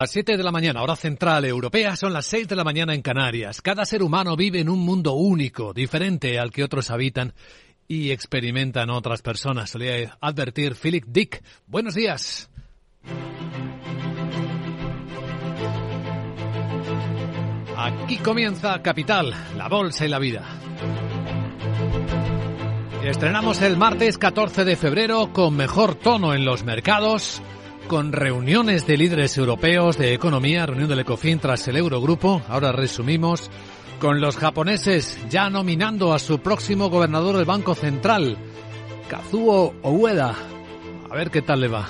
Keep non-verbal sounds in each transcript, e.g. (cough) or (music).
Las 7 de la mañana, hora central europea, son las 6 de la mañana en Canarias. Cada ser humano vive en un mundo único, diferente al que otros habitan y experimentan otras personas. Solía advertir Philip Dick. Buenos días. Aquí comienza Capital, la bolsa y la vida. Estrenamos el martes 14 de febrero con mejor tono en los mercados con reuniones de líderes europeos de economía, reunión del ECOFIN tras el Eurogrupo. Ahora resumimos con los japoneses ya nominando a su próximo gobernador del Banco Central, Kazuo Oueda. A ver qué tal le va.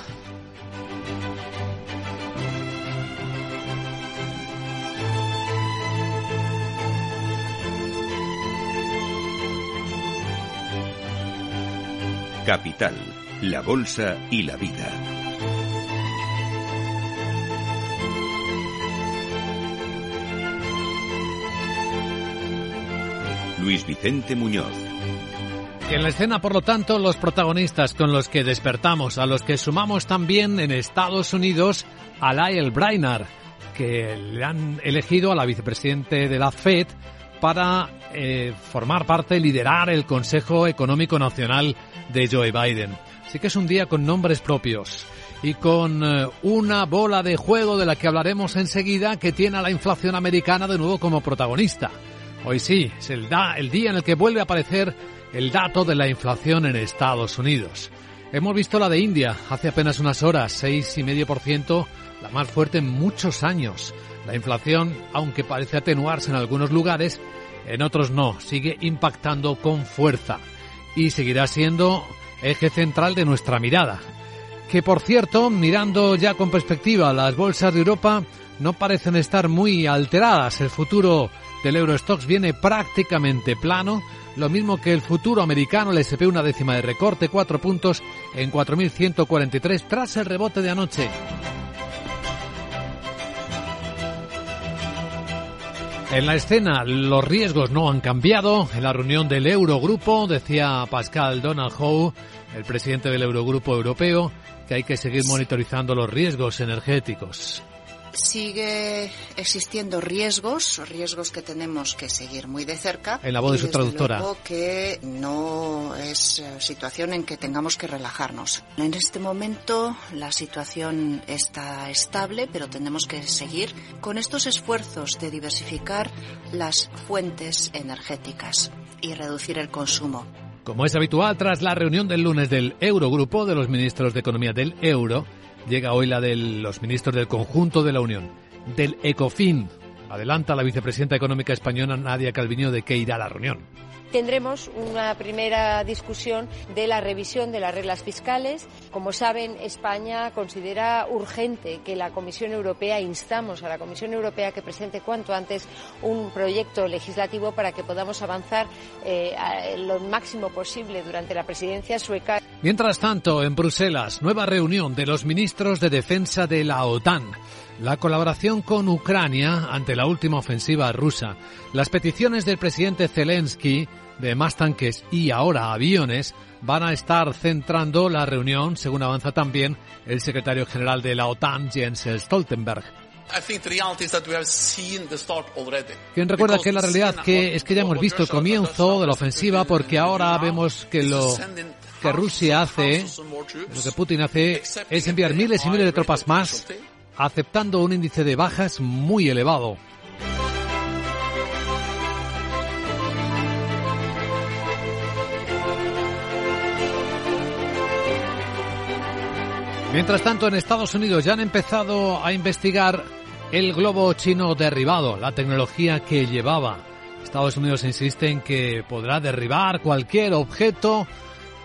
Capital, la Bolsa y la Vida. Luis Vicente Muñoz. En la escena, por lo tanto, los protagonistas con los que despertamos, a los que sumamos también en Estados Unidos a Lyle Brainard, que le han elegido a la vicepresidente de la Fed para eh, formar parte, liderar el Consejo Económico Nacional de Joe Biden. Así que es un día con nombres propios y con eh, una bola de juego de la que hablaremos enseguida que tiene a la inflación americana de nuevo como protagonista. Hoy sí, es el, el día en el que vuelve a aparecer el dato de la inflación en Estados Unidos. Hemos visto la de India hace apenas unas horas, seis y medio por ciento, la más fuerte en muchos años. La inflación, aunque parece atenuarse en algunos lugares, en otros no, sigue impactando con fuerza y seguirá siendo eje central de nuestra mirada. Que por cierto, mirando ya con perspectiva las bolsas de Europa, no parecen estar muy alteradas. El futuro del Eurostox viene prácticamente plano, lo mismo que el futuro americano, el SP una décima de recorte, cuatro puntos en 4.143 tras el rebote de anoche. En la escena los riesgos no han cambiado. En la reunión del Eurogrupo decía Pascal Donald Howe, el presidente del Eurogrupo Europeo, que hay que seguir monitorizando los riesgos energéticos sigue existiendo riesgos, riesgos que tenemos que seguir muy de cerca. En la voz de su traductora. que no es eh, situación en que tengamos que relajarnos. En este momento la situación está estable, pero tenemos que seguir con estos esfuerzos de diversificar las fuentes energéticas y reducir el consumo. Como es habitual, tras la reunión del lunes del Eurogrupo de los ministros de Economía del Euro, llega hoy la de los ministros del conjunto de la Unión, del ECOFIN. Adelanta la vicepresidenta económica española Nadia Calviño de que irá a la reunión tendremos una primera discusión de la revisión de las reglas fiscales. Como saben, España considera urgente que la Comisión Europea, instamos a la Comisión Europea que presente cuanto antes un proyecto legislativo para que podamos avanzar eh, lo máximo posible durante la presidencia sueca. Mientras tanto, en Bruselas, nueva reunión de los ministros de defensa de la OTAN la colaboración con Ucrania ante la última ofensiva rusa, las peticiones del presidente Zelensky de más tanques y ahora aviones van a estar centrando la reunión, según avanza también el secretario general de la OTAN, Jens Stoltenberg. Quien recuerda que la realidad que es que ya hemos visto el comienzo de la ofensiva porque ahora vemos que lo que Rusia hace, lo que Putin hace es enviar miles y miles de tropas más aceptando un índice de bajas muy elevado. Mientras tanto, en Estados Unidos ya han empezado a investigar el globo chino derribado, la tecnología que llevaba. Estados Unidos insiste en que podrá derribar cualquier objeto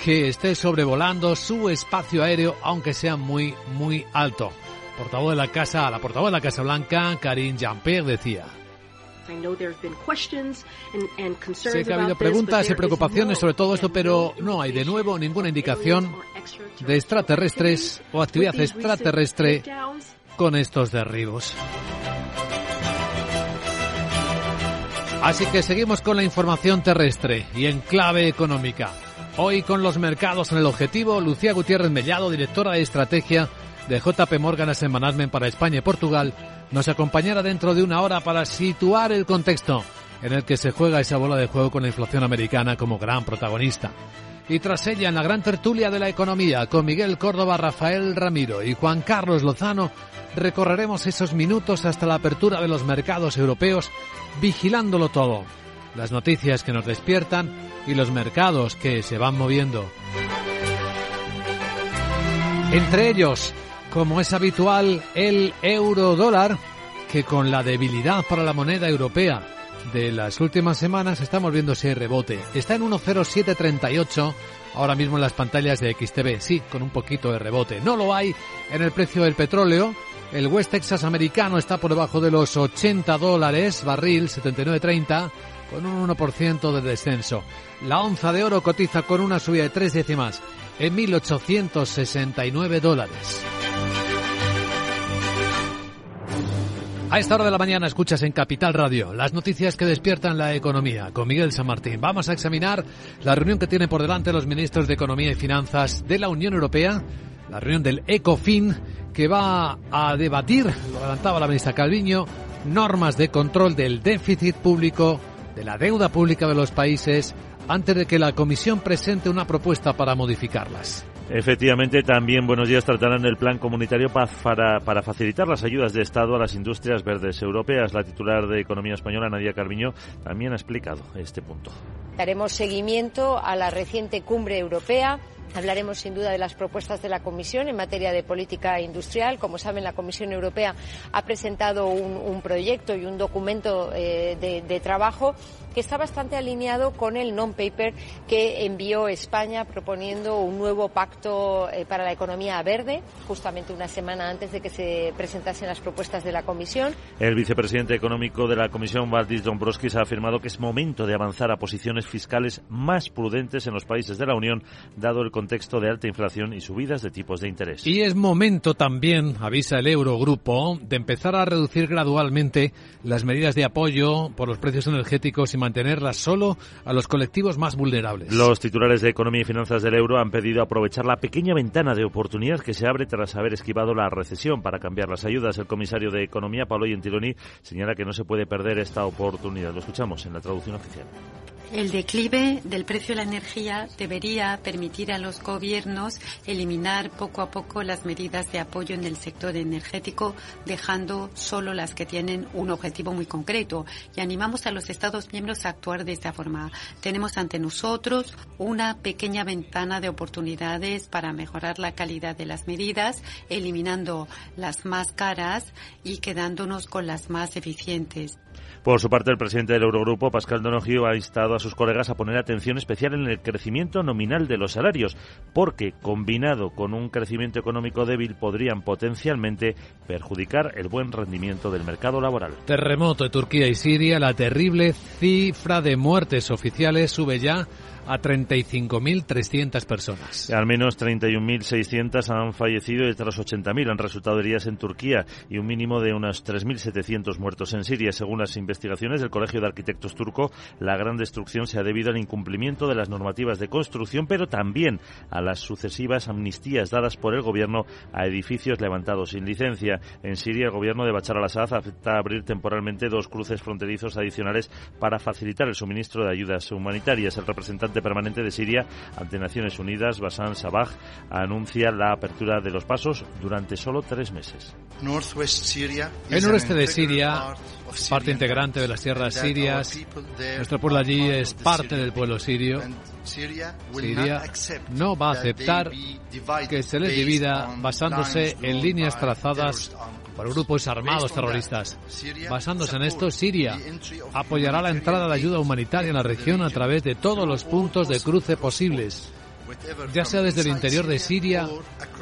que esté sobrevolando su espacio aéreo, aunque sea muy, muy alto portavoz de la Casa, la portavoz de la Casa Blanca, Karine Jean-Pierre, decía. Sé que ha habido preguntas y preocupaciones sobre todo esto, pero no hay de nuevo ninguna indicación de extraterrestres o actividad extraterrestre con estos derribos. Así que seguimos con la información terrestre y en clave económica. Hoy con los mercados en el objetivo, Lucía Gutiérrez Mellado, directora de estrategia de JP Morgan Asset Management para España y Portugal, nos acompañará dentro de una hora para situar el contexto en el que se juega esa bola de juego con la inflación americana como gran protagonista. Y tras ella, en la gran tertulia de la economía, con Miguel Córdoba, Rafael Ramiro y Juan Carlos Lozano, recorreremos esos minutos hasta la apertura de los mercados europeos, vigilándolo todo. Las noticias que nos despiertan y los mercados que se van moviendo. Entre ellos, como es habitual, el euro dólar, que con la debilidad para la moneda europea de las últimas semanas estamos viendo ese rebote. Está en 1.0738 ahora mismo en las pantallas de XTV. Sí, con un poquito de rebote. No lo hay en el precio del petróleo. El West Texas americano está por debajo de los 80 dólares, barril 79.30, con un 1% de descenso. La onza de oro cotiza con una subida de tres décimas en 1.869 dólares. A esta hora de la mañana escuchas en Capital Radio las noticias que despiertan la economía con Miguel San Martín. Vamos a examinar la reunión que tienen por delante los ministros de Economía y Finanzas de la Unión Europea, la reunión del ECOFIN, que va a debatir, lo adelantaba la ministra Calviño, normas de control del déficit público, de la deuda pública de los países, antes de que la Comisión presente una propuesta para modificarlas. Efectivamente, también buenos días tratarán el plan comunitario para, para, facilitar las ayudas de Estado a las industrias verdes europeas. La titular de Economía Española, Nadia Carviño, también ha explicado este punto. Daremos seguimiento a la reciente cumbre europea Hablaremos sin duda de las propuestas de la Comisión en materia de política industrial. Como saben, la Comisión Europea ha presentado un, proyecto y un documento eh, de, trabajo que está bastante alineado con el non-paper que envió España proponiendo un nuevo pacto eh, para la economía verde, justamente una semana antes de que se presentasen las propuestas de la Comisión. El vicepresidente económico de la Comisión, Valdis Dombrovskis, ha afirmado que es momento de avanzar a posiciones fiscales más prudentes en los países de la Unión, dado el contexto de alta inflación y subidas de tipos de interés. Y es momento también, avisa el Eurogrupo, de empezar a reducir gradualmente las medidas de apoyo por los precios energéticos y mantenerlas solo a los colectivos más vulnerables. Los titulares de Economía y Finanzas del Euro han pedido aprovechar la pequeña ventana de oportunidad que se abre tras haber esquivado la recesión para cambiar las ayudas. El comisario de Economía, Pablo Gentiloni, señala que no se puede perder esta oportunidad. Lo escuchamos en la traducción oficial. El declive del precio de la energía debería permitir a los gobiernos eliminar poco a poco las medidas de apoyo en el sector energético, dejando solo las que tienen un objetivo muy concreto. Y animamos a los Estados miembros a actuar de esta forma. Tenemos ante nosotros una pequeña ventana de oportunidades para mejorar la calidad de las medidas, eliminando las más caras y quedándonos con las más eficientes. Por su parte, el presidente del Eurogrupo, Pascal Donoghue, ha instado a sus colegas a poner atención especial en el crecimiento nominal de los salarios, porque, combinado con un crecimiento económico débil, podrían potencialmente perjudicar el buen rendimiento del mercado laboral. Terremoto de Turquía y Siria, la terrible cifra de muertes oficiales sube ya a 35.300 personas. Al menos 31.600 han fallecido y otras 80.000 han resultado heridas en Turquía y un mínimo de unos 3.700 muertos en Siria. Según las investigaciones del Colegio de Arquitectos turco, la gran destrucción se ha debido al incumplimiento de las normativas de construcción, pero también a las sucesivas amnistías dadas por el gobierno a edificios levantados sin licencia. En Siria, el gobierno de Bachar al-Assad acepta abrir temporalmente dos cruces fronterizos adicionales para facilitar el suministro de ayudas humanitarias. El representante permanente de Siria ante Naciones Unidas, Basan Sabah, anuncia la apertura de los pasos durante solo tres meses. El noreste de Siria, parte integrante de las tierras sirias, nuestro pueblo allí es parte del pueblo sirio. Siria no va a aceptar que se les divida basándose en líneas trazadas por grupos armados terroristas. Basándose en esto, Siria apoyará la entrada de ayuda humanitaria en la región a través de todos los puntos de cruce posibles, ya sea desde el interior de Siria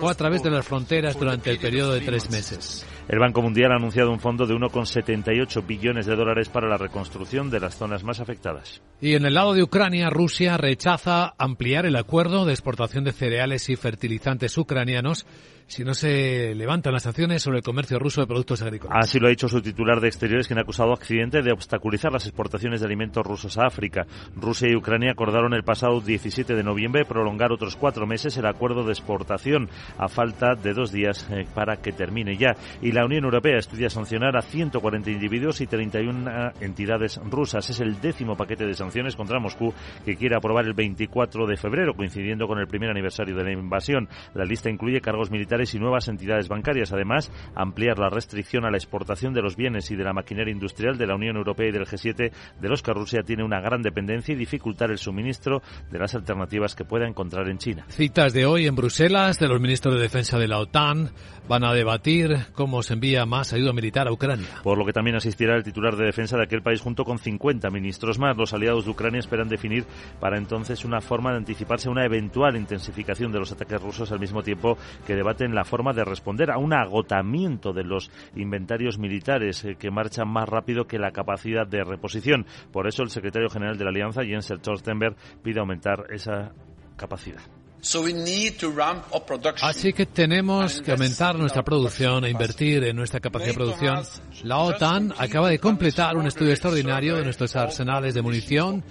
o a través de las fronteras durante el periodo de tres meses. El Banco Mundial ha anunciado un fondo de 1,78 billones de dólares para la reconstrucción de las zonas más afectadas. Y en el lado de Ucrania, Rusia rechaza ampliar el acuerdo de exportación de cereales y fertilizantes ucranianos si no se levantan las sanciones sobre el comercio ruso de productos agrícolas. Así lo ha dicho su titular de Exteriores, quien ha acusado accidente de obstaculizar las exportaciones de alimentos rusos a África. Rusia y Ucrania acordaron el pasado 17 de noviembre prolongar otros cuatro meses el acuerdo de exportación a falta de dos días eh, para que termine ya. Y la Unión Europea estudia sancionar a 140 individuos y 31 entidades rusas. Es el décimo paquete de sanciones contra Moscú que quiere aprobar el 24 de febrero, coincidiendo con el primer aniversario de la invasión. La lista incluye cargos militares y nuevas entidades bancarias. Además, ampliar la restricción a la exportación de los bienes y de la maquinaria industrial de la Unión Europea y del G7, de los que Rusia tiene una gran dependencia y dificultar el suministro de las alternativas que pueda encontrar en China. Citas de hoy en Bruselas de los ministros de Defensa de la OTAN van a debatir cómo se envía más ayuda militar a Ucrania. Por lo que también asistirá el titular de defensa de aquel país junto con 50 ministros más. Los aliados de Ucrania esperan definir para entonces una forma de anticiparse a una eventual intensificación de los ataques rusos al mismo tiempo que debaten la forma de responder a un agotamiento de los inventarios militares eh, que marchan más rápido que la capacidad de reposición. Por eso el secretario general de la Alianza, Jens Stoltenberg, pide aumentar esa capacidad. Así que tenemos que aumentar nuestra producción e invertir en nuestra capacidad de producción. La OTAN acaba de completar un estudio extraordinario de nuestros arsenales de munición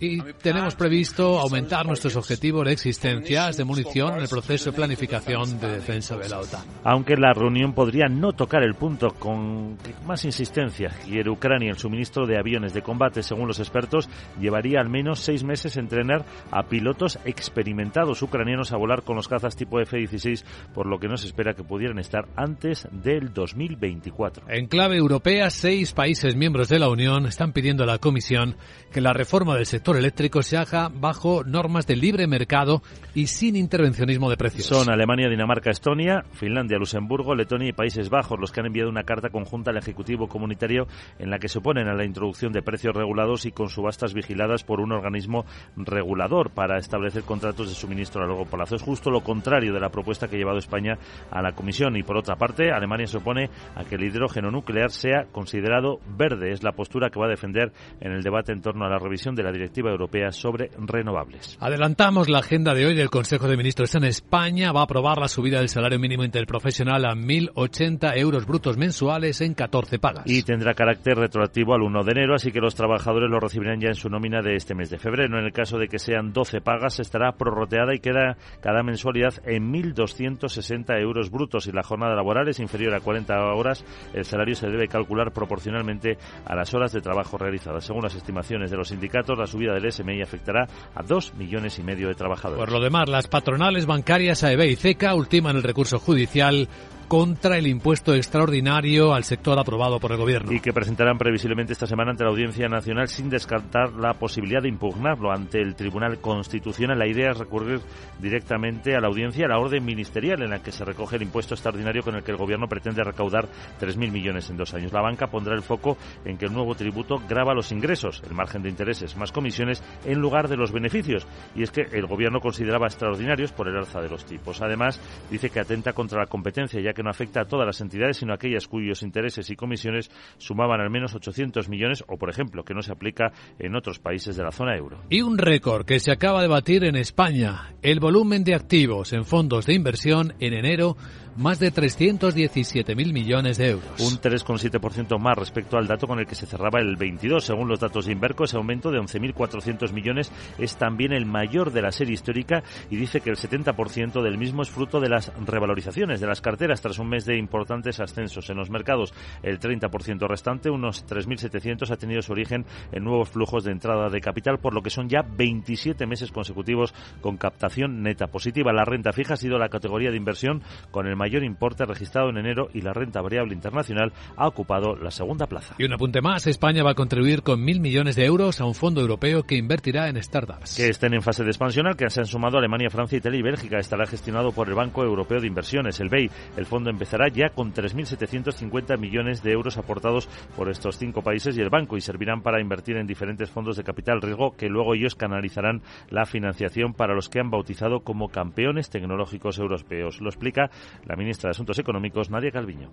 y tenemos previsto aumentar nuestros objetivos de existencias de munición en el proceso de planificación de defensa de la OTAN. Aunque la reunión podría no tocar el punto con más insistencia, quiere Ucrania el suministro de aviones de combate, según los expertos, llevaría al menos seis meses entrenar a pilotos experimentados ucranianos a volar con los cazas tipo F-16, por lo que no se espera que pudieran estar antes del 2024. En clave europea, seis países miembros de la Unión están pidiendo a la Comisión que la reforma del sector eléctrico se haga bajo normas de libre mercado y sin intervencionismo de precios. Son Alemania, Dinamarca, Estonia, Finlandia, Luxemburgo, Letonia y Países Bajos los que han enviado una carta conjunta al Ejecutivo Comunitario en la que se oponen a la introducción de precios regulados y con subastas vigiladas por un organismo regulador para establecer contratos de suministro a largo plazo. Es justo lo contrario de la propuesta que ha llevado España a la Comisión. Y por otra parte, Alemania se opone a que el hidrógeno nuclear sea considerado verde. Es la postura que va a defender en el debate en torno a la revisión de la directiva Europea sobre renovables. Adelantamos la agenda de hoy del Consejo de Ministros en España. Va a aprobar la subida del salario mínimo interprofesional a 1.080 euros brutos mensuales en 14 pagas. Y tendrá carácter retroactivo al 1 de enero, así que los trabajadores lo recibirán ya en su nómina de este mes de febrero. En el caso de que sean 12 pagas, estará prorroteada y queda cada mensualidad en 1.260 euros brutos. Si la jornada laboral es inferior a 40 horas, el salario se debe calcular proporcionalmente a las horas de trabajo realizadas. Según las estimaciones de los sindicatos, la subida del SMI afectará a dos millones y medio de trabajadores. Por lo demás, las patronales bancarias AEB y CECA ultiman el recurso judicial contra el impuesto extraordinario al sector aprobado por el Gobierno. Y que presentarán previsiblemente esta semana ante la Audiencia Nacional sin descartar la posibilidad de impugnarlo ante el Tribunal Constitucional. La idea es recurrir directamente a la audiencia a la orden ministerial en la que se recoge el impuesto extraordinario con el que el Gobierno pretende recaudar 3.000 millones en dos años. La banca pondrá el foco en que el nuevo tributo grava los ingresos, el margen de intereses, más comisiones en lugar de los beneficios. Y es que el Gobierno consideraba extraordinarios por el alza de los tipos. Además, dice que atenta contra la competencia, ya que no afecta a todas las entidades, sino a aquellas cuyos intereses y comisiones sumaban al menos 800 millones o, por ejemplo, que no se aplica en otros países de la zona euro. Y un récord que se acaba de batir en España, el volumen de activos en fondos de inversión en enero más de 317.000 millones de euros. Un 3,7% más respecto al dato con el que se cerraba el 22. Según los datos de Inverco, ese aumento de 11.400 millones es también el mayor de la serie histórica y dice que el 70% del mismo es fruto de las revalorizaciones de las carteras tras un mes de importantes ascensos en los mercados. El 30% restante, unos 3.700, ha tenido su origen en nuevos flujos de entrada de capital, por lo que son ya 27 meses consecutivos con captación neta positiva. La renta fija ha sido la categoría de inversión con el mayor importe registrado en enero y la renta variable internacional ha ocupado la segunda plaza. Y un apunte más, España va a contribuir con mil millones de euros a un fondo europeo que invertirá en startups. Que estén en fase de expansión, al que se han sumado Alemania, Francia, Italia y Bélgica. Estará gestionado por el Banco Europeo de Inversiones, el BEI. El fondo empezará ya con 3.750 millones de euros aportados por estos cinco países y el banco y servirán para invertir en diferentes fondos de capital riesgo que luego ellos canalizarán la financiación para los que han bautizado como campeones tecnológicos europeos. Lo explica la ministra de Asuntos Económicos, Nadia Calviño.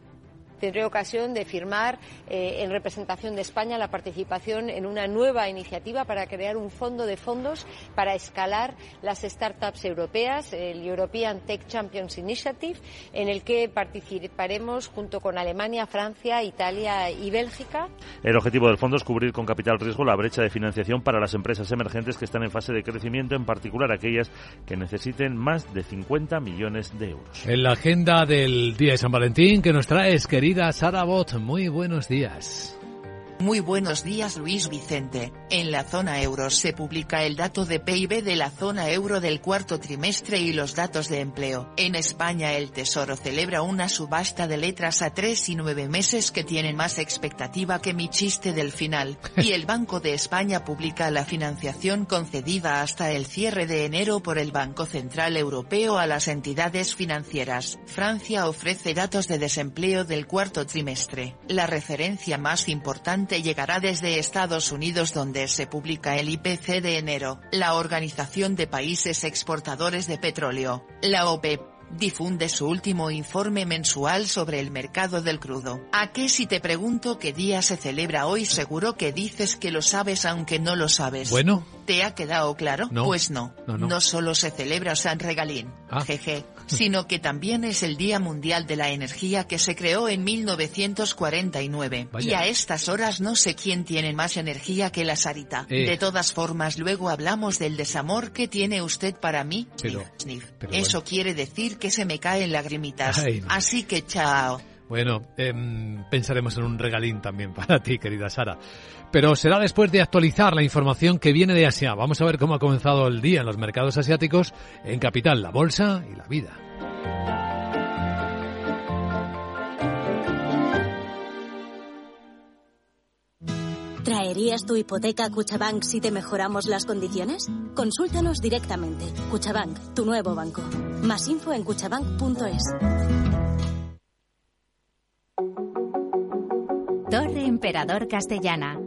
Tendré ocasión de firmar eh, en representación de España la participación en una nueva iniciativa para crear un fondo de fondos para escalar las startups europeas, el European Tech Champions Initiative, en el que participaremos junto con Alemania, Francia, Italia y Bélgica. El objetivo del fondo es cubrir con capital riesgo la brecha de financiación para las empresas emergentes que están en fase de crecimiento, en particular aquellas que necesiten más de 50 millones de euros. En la agenda del Día de San Valentín que nos traes, querida Sara Bot, muy buenos días. Muy buenos días Luis Vicente. En la zona euro se publica el dato de PIB de la zona euro del cuarto trimestre y los datos de empleo. En España el Tesoro celebra una subasta de letras a tres y nueve meses que tienen más expectativa que mi chiste del final. (laughs) Y el Banco de España publica la financiación concedida hasta el cierre de enero por el Banco Central Europeo a las entidades financieras. Francia ofrece datos de desempleo del cuarto trimestre. La referencia más importante llegará desde Estados Unidos donde se publica el IPC de enero, la Organización de Países Exportadores de Petróleo, la OPEP difunde su último informe mensual sobre el mercado del crudo. ¿A qué si te pregunto qué día se celebra hoy seguro que dices que lo sabes aunque no lo sabes? Bueno. ¿Te ha quedado claro? No. Pues no. No, no. No solo se celebra San Regalín, Ah. jeje, sino que también es el Día Mundial de la Energía que se creó en 1949. Vaya. Y a estas horas no sé quién tiene más energía que la Sarita. Eh. De todas formas luego hablamos del desamor que tiene usted para mí. Pero- Eso bueno. quiere decir que se me caen lagrimitas. Ay, no. Así que chao. Bueno, em, pensaremos en un regalín también para ti, querida Sara. Pero será después de actualizar la información que viene de Asia. Vamos a ver cómo ha comenzado el día en los mercados asiáticos, en Capital, la Bolsa y la vida. ¿Traerías tu hipoteca a Cuchabank si te mejoramos las condiciones? Consúltanos directamente. Cuchabank, tu nuevo banco. Más info en cuchabank.es. Torre Emperador Castellana.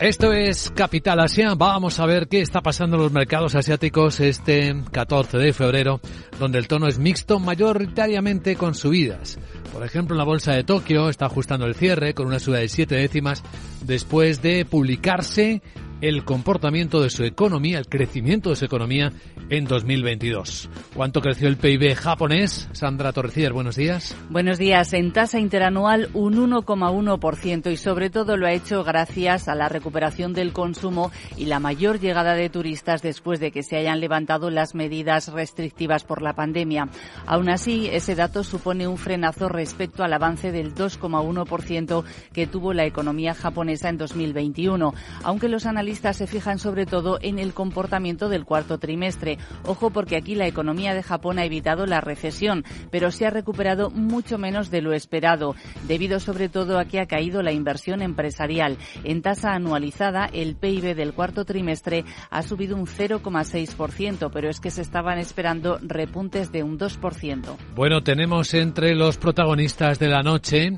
Esto es Capital Asia. Vamos a ver qué está pasando en los mercados asiáticos este 14 de febrero, donde el tono es mixto mayoritariamente con subidas. Por ejemplo, la bolsa de Tokio está ajustando el cierre con una suba de siete décimas después de publicarse el comportamiento de su economía, el crecimiento de su economía en 2022. ¿Cuánto creció el PIB japonés? Sandra Torrecillas, buenos días. Buenos días. En tasa interanual un 1,1% y sobre todo lo ha hecho gracias a la recuperación del consumo y la mayor llegada de turistas después de que se hayan levantado las medidas restrictivas por la pandemia. Aún así, ese dato supone un frenazo respecto al avance del 2,1% que tuvo la economía japonesa en 2021, aunque los analistas se fijan sobre todo en el comportamiento del cuarto trimestre. Ojo porque aquí la economía de Japón ha evitado la recesión, pero se ha recuperado mucho menos de lo esperado, debido sobre todo a que ha caído la inversión empresarial. En tasa anualizada, el PIB del cuarto trimestre ha subido un 0,6%, pero es que se estaban esperando repuntes de un 2%. Bueno, tenemos entre los protagonistas de la noche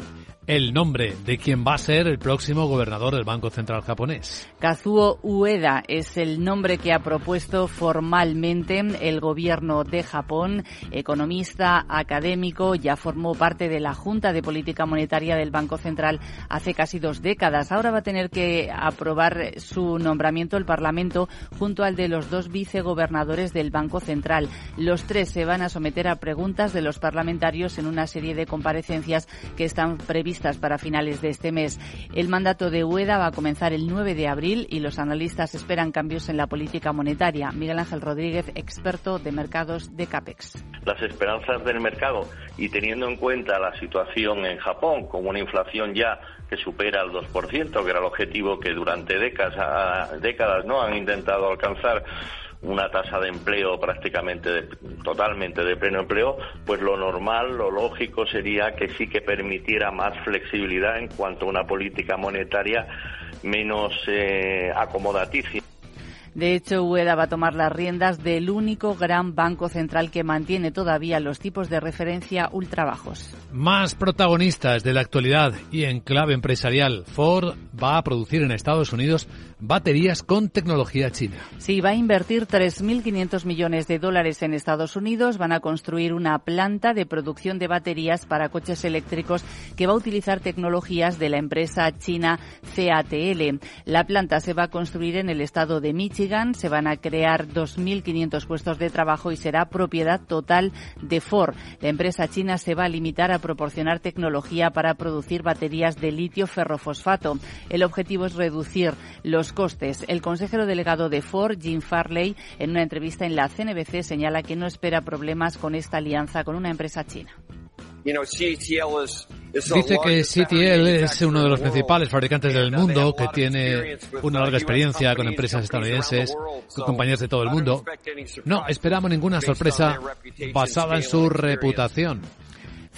el nombre de quien va a ser el próximo gobernador del Banco Central japonés. Kazuo Ueda es el nombre que ha propuesto formalmente el gobierno de Japón. Economista, académico, ya formó parte de la Junta de Política Monetaria del Banco Central hace casi dos décadas. Ahora va a tener que aprobar su nombramiento el Parlamento junto al de los dos vicegobernadores del Banco Central. Los tres se van a someter a preguntas de los parlamentarios en una serie de comparecencias que están previstas para finales de este mes. El mandato de Ueda va a comenzar el 9 de abril y los analistas esperan cambios en la política monetaria. Miguel Ángel Rodríguez, experto de mercados de CAPEX. Las esperanzas del mercado y teniendo en cuenta la situación en Japón con una inflación ya que supera el 2%, que era el objetivo que durante décadas, décadas no han intentado alcanzar una tasa de empleo prácticamente totalmente de pleno empleo, pues lo normal, lo lógico sería que sí que permitiera más flexibilidad en cuanto a una política monetaria menos eh, acomodaticia. De hecho, UEDA va a tomar las riendas del único gran banco central que mantiene todavía los tipos de referencia ultra bajos. Más protagonistas de la actualidad y en clave empresarial. Ford va a producir en Estados Unidos baterías con tecnología china. Sí, va a invertir 3.500 millones de dólares en Estados Unidos. Van a construir una planta de producción de baterías para coches eléctricos que va a utilizar tecnologías de la empresa china CATL. La planta se va a construir en el estado de Michigan. Se van a crear 2.500 puestos de trabajo y será propiedad total de Ford. La empresa china se va a limitar a proporcionar tecnología para producir baterías de litio ferrofosfato. El objetivo es reducir los costes. El consejero delegado de Ford, Jim Farley, en una entrevista en la CNBC señala que no espera problemas con esta alianza con una empresa china. Dice que CTL es uno de los principales fabricantes del mundo, que tiene una larga experiencia con empresas estadounidenses, con compañías de todo el mundo. No esperamos ninguna sorpresa basada en su reputación.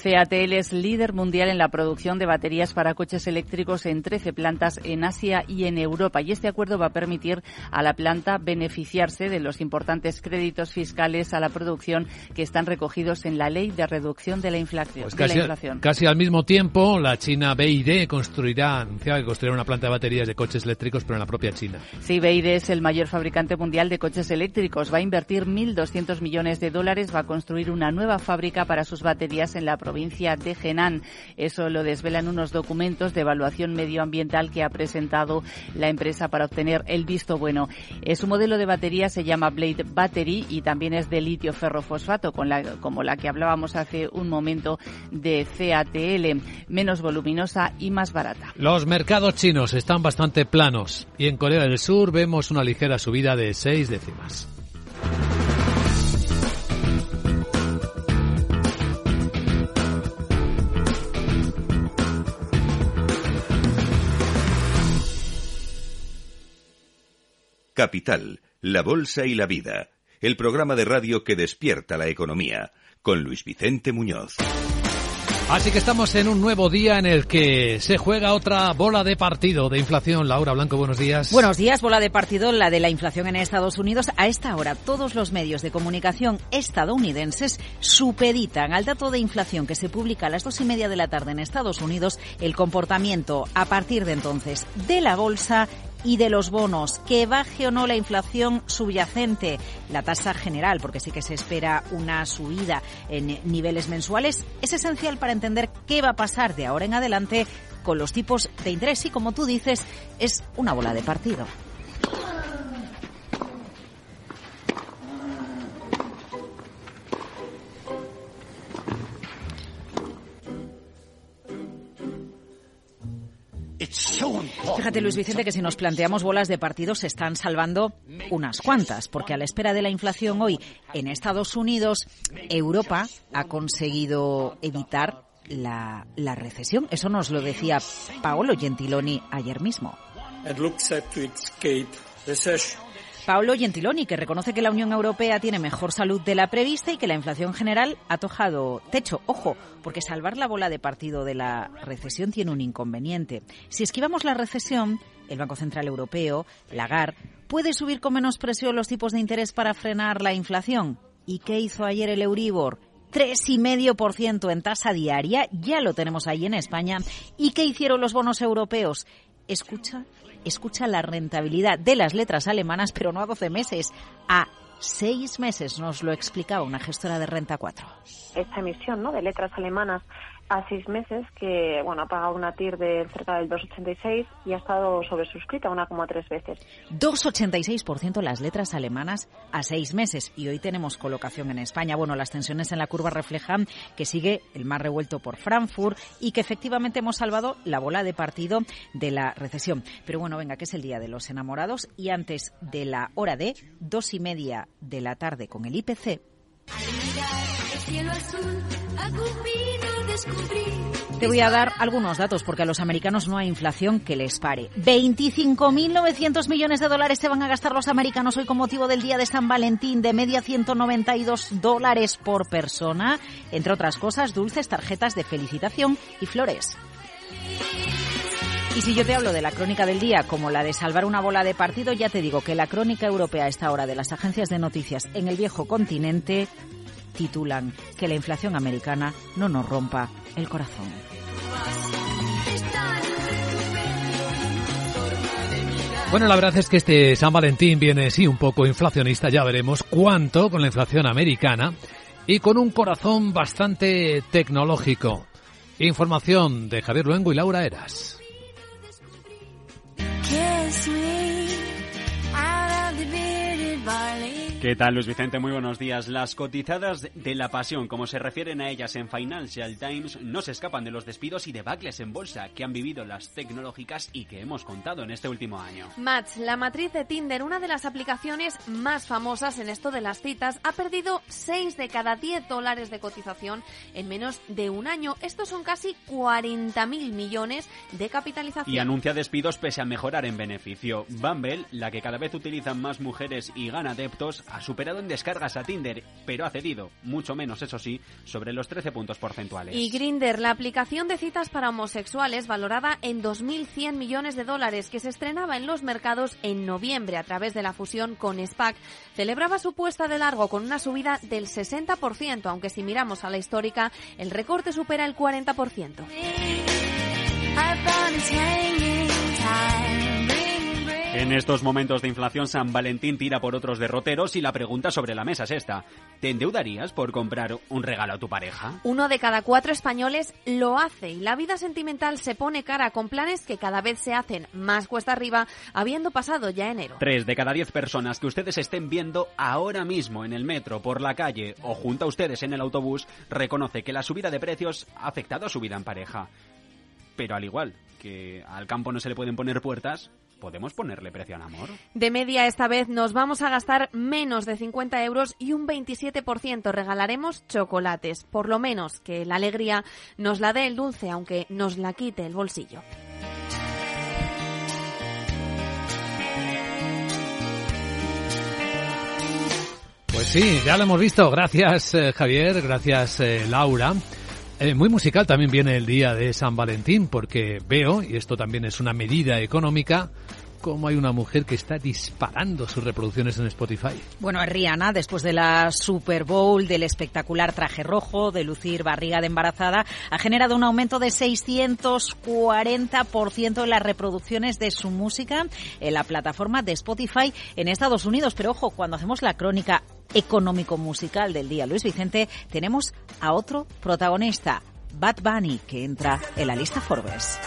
CATL es líder mundial en la producción de baterías para coches eléctricos en 13 plantas en Asia y en Europa. Y este acuerdo va a permitir a la planta beneficiarse de los importantes créditos fiscales a la producción que están recogidos en la ley de reducción de la inflación. Pues casi, casi, al mismo tiempo, la China BID construirá, anunciaba que construirá una planta de baterías de coches eléctricos, pero en la propia China. Sí, BID es el mayor fabricante mundial de coches eléctricos. Va a invertir 1.200 millones de dólares, va a construir una nueva fábrica para sus baterías en la provincia provincia de Henan. Eso lo desvelan unos documentos de evaluación medioambiental que ha presentado la empresa para obtener el visto bueno. Su modelo de batería se llama Blade Battery y también es de litio ferrofosfato, con la, como la que hablábamos hace un momento de CATL, menos voluminosa y más barata. Los mercados chinos están bastante planos y en Corea del Sur vemos una ligera subida de seis décimas. Capital, la Bolsa y la Vida, el programa de radio que despierta la economía, con Luis Vicente Muñoz. Así que estamos en un nuevo día en el que se juega otra bola de partido de inflación. Laura Blanco, buenos días. Buenos días, bola de partido, la de la inflación en Estados Unidos. A esta hora, todos los medios de comunicación estadounidenses supeditan al dato de inflación que se publica a las dos y media de la tarde en Estados Unidos el comportamiento a partir de entonces de la bolsa y de los bonos, que baje o no la inflación subyacente, la tasa general, porque sí que se espera una subida en niveles mensuales, es esencial para entender qué va a pasar de ahora en adelante con los tipos de interés y, como tú dices, es una bola de partido. Fíjate, Luis Vicente, que si nos planteamos bolas de partido se están salvando unas cuantas, porque a la espera de la inflación hoy en Estados Unidos, Europa ha conseguido evitar la, la recesión. Eso nos lo decía Paolo Gentiloni ayer mismo. Paolo Gentiloni, que reconoce que la Unión Europea tiene mejor salud de la prevista y que la inflación general ha tojado techo. Ojo, porque salvar la bola de partido de la recesión tiene un inconveniente. Si esquivamos la recesión, el Banco Central Europeo, Lagarde, puede subir con menos presión los tipos de interés para frenar la inflación. ¿Y qué hizo ayer el Euribor? 3,5% en tasa diaria, ya lo tenemos ahí en España. ¿Y qué hicieron los bonos europeos? Escucha escucha la rentabilidad de las letras alemanas, pero no a 12 meses, a seis meses, nos lo explicaba una gestora de Renta 4. Esta emisión ¿no? de letras alemanas a seis meses que bueno ha pagado una TIR de cerca del 2,86 y ha estado sobresuscrita una como tres veces. 2,86% las letras alemanas a seis meses y hoy tenemos colocación en España. Bueno, las tensiones en la curva reflejan que sigue el más revuelto por Frankfurt y que efectivamente hemos salvado la bola de partido de la recesión. Pero bueno, venga, que es el día de los enamorados y antes de la hora de dos y media de la tarde con el IPC. Te voy a dar algunos datos porque a los americanos no hay inflación que les pare. 25.900 millones de dólares se van a gastar los americanos hoy con motivo del Día de San Valentín, de media 192 dólares por persona, entre otras cosas, dulces, tarjetas de felicitación y flores. Y si yo te hablo de la crónica del día como la de salvar una bola de partido, ya te digo que la crónica europea a esta hora de las agencias de noticias en el viejo continente titulan que la inflación americana no nos rompa el corazón. Bueno, la verdad es que este San Valentín viene sí un poco inflacionista, ya veremos cuánto con la inflación americana y con un corazón bastante tecnológico. Información de Javier Luengo y Laura Eras. ¿Qué tal, Luis Vicente? Muy buenos días. Las cotizadas de la pasión, como se refieren a ellas en Financial Times, no se escapan de los despidos y debacles en bolsa que han vivido las tecnológicas y que hemos contado en este último año. Match, la matriz de Tinder, una de las aplicaciones más famosas en esto de las citas, ha perdido 6 de cada 10 dólares de cotización en menos de un año. Estos son casi 40.000 millones de capitalización. Y anuncia despidos pese a mejorar en beneficio. Bumble, la que cada vez utilizan más mujeres y gana adeptos, ha superado en descargas a Tinder, pero ha cedido, mucho menos eso sí, sobre los 13 puntos porcentuales. Y Grinder, la aplicación de citas para homosexuales valorada en 2.100 millones de dólares que se estrenaba en los mercados en noviembre a través de la fusión con SPAC, celebraba su puesta de largo con una subida del 60%, aunque si miramos a la histórica, el recorte supera el 40%. En estos momentos de inflación, San Valentín tira por otros derroteros y la pregunta sobre la mesa es esta. ¿Te endeudarías por comprar un regalo a tu pareja? Uno de cada cuatro españoles lo hace y la vida sentimental se pone cara con planes que cada vez se hacen más cuesta arriba, habiendo pasado ya enero. Tres de cada diez personas que ustedes estén viendo ahora mismo en el metro, por la calle o junto a ustedes en el autobús, reconoce que la subida de precios ha afectado a su vida en pareja. Pero al igual que al campo no se le pueden poner puertas, ¿Podemos ponerle precio al amor? De media esta vez nos vamos a gastar menos de 50 euros y un 27% regalaremos chocolates. Por lo menos que la alegría nos la dé el dulce, aunque nos la quite el bolsillo. Pues sí, ya lo hemos visto. Gracias eh, Javier, gracias eh, Laura. Eh, muy musical también viene el día de San Valentín porque veo, y esto también es una medida económica, cómo hay una mujer que está disparando sus reproducciones en Spotify. Bueno, Rihanna, después de la Super Bowl, del espectacular traje rojo, de lucir barriga de embarazada, ha generado un aumento de 640% en las reproducciones de su música en la plataforma de Spotify en Estados Unidos. Pero ojo, cuando hacemos la crónica económico-musical del día, Luis Vicente, tenemos a otro protagonista, Bad Bunny, que entra en la lista Forbes.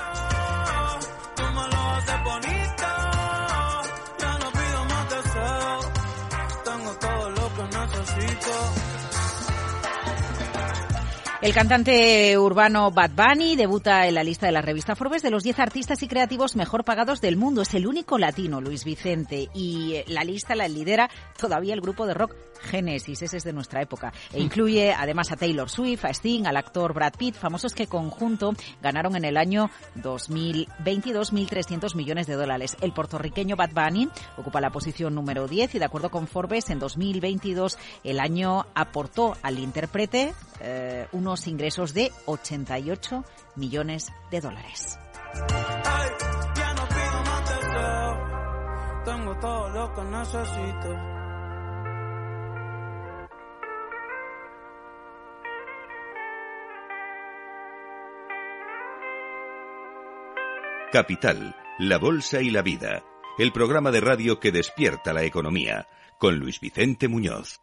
El cantante urbano Bad Bunny debuta en la lista de la revista Forbes de los 10 artistas y creativos mejor pagados del mundo. Es el único latino, Luis Vicente, y la lista la lidera todavía el grupo de rock Genesis, ese es de nuestra época. E incluye además a Taylor Swift, a Sting, al actor Brad Pitt, famosos que conjunto ganaron en el año 2022 1.300 millones de dólares. El puertorriqueño Bad Bunny ocupa la posición número 10 y de acuerdo con Forbes en 2022 el año aportó al intérprete eh, unos ingresos de 88 millones de dólares. Tengo todo lo que necesito. Capital, la Bolsa y la Vida, el programa de radio que despierta la economía, con Luis Vicente Muñoz.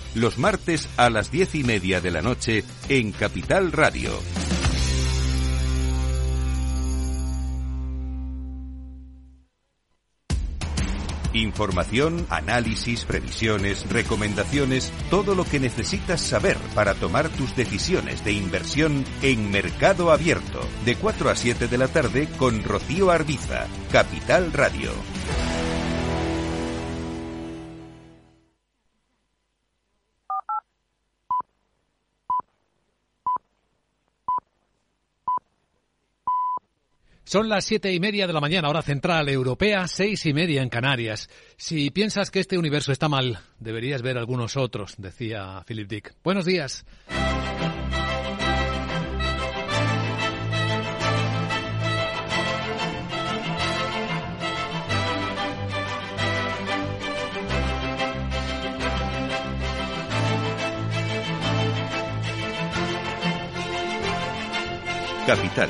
los martes a las diez y media de la noche en Capital Radio. Información, análisis, previsiones, recomendaciones, todo lo que necesitas saber para tomar tus decisiones de inversión en Mercado Abierto, de 4 a 7 de la tarde con Rocío Arbiza, Capital Radio. Son las siete y media de la mañana, hora central europea, seis y media en Canarias. Si piensas que este universo está mal, deberías ver algunos otros, decía Philip Dick. Buenos días. Capital,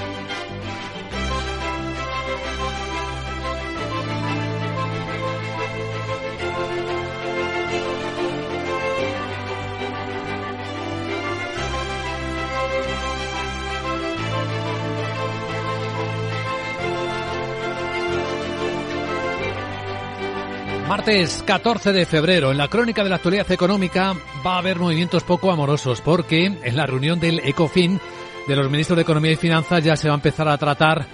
Martes 14 de febrero, en la crónica de la actualidad económica va a haber movimientos poco amorosos porque en la reunión del ECOFIN de los ministros de Economía y Finanzas ya se va a empezar a tratar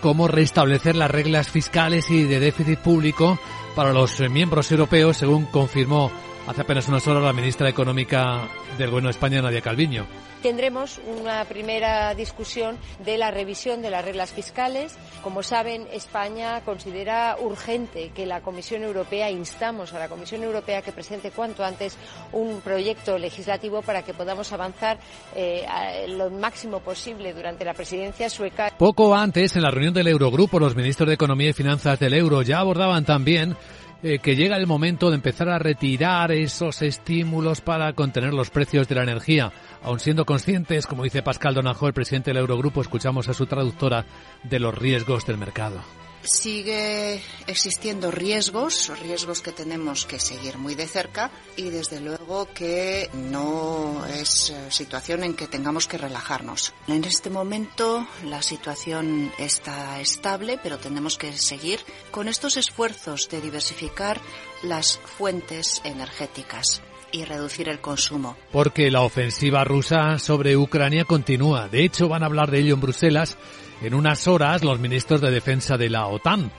cómo restablecer las reglas fiscales y de déficit público para los miembros europeos, según confirmó hace apenas unas horas la ministra económica del Gobierno de España, Nadia Calviño tendremos una primera discusión de la revisión de las reglas fiscales. Como saben, España considera urgente que la Comisión Europea, instamos a la Comisión Europea que presente cuanto antes un proyecto legislativo para que podamos avanzar eh, lo máximo posible durante la presidencia sueca. Poco antes, en la reunión del Eurogrupo, los ministros de Economía y Finanzas del Euro ya abordaban también eh, que llega el momento de empezar a retirar esos estímulos para contener los precios de la energía. Aun siendo conscientes, como dice Pascal Donajo, el presidente del Eurogrupo, escuchamos a su traductora de los riesgos del mercado sigue existiendo riesgos, riesgos que tenemos que seguir muy de cerca y desde luego que no es eh, situación en que tengamos que relajarnos. En este momento la situación está estable, pero tenemos que seguir con estos esfuerzos de diversificar las fuentes energéticas y reducir el consumo. Porque la ofensiva rusa sobre Ucrania continúa. De hecho, van a hablar de ello en Bruselas en unas horas los ministros de defensa de la OTAN.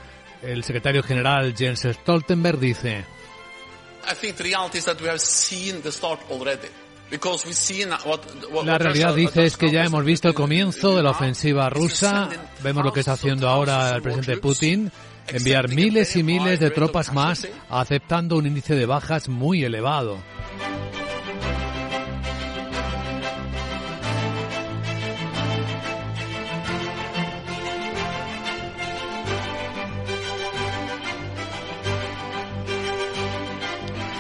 El secretario general Jens Stoltenberg dice. La realidad dice es que ya hemos visto el comienzo de la ofensiva rusa. Vemos lo que está haciendo ahora el presidente Putin. Enviar miles y miles de tropas más aceptando un índice de bajas muy elevado.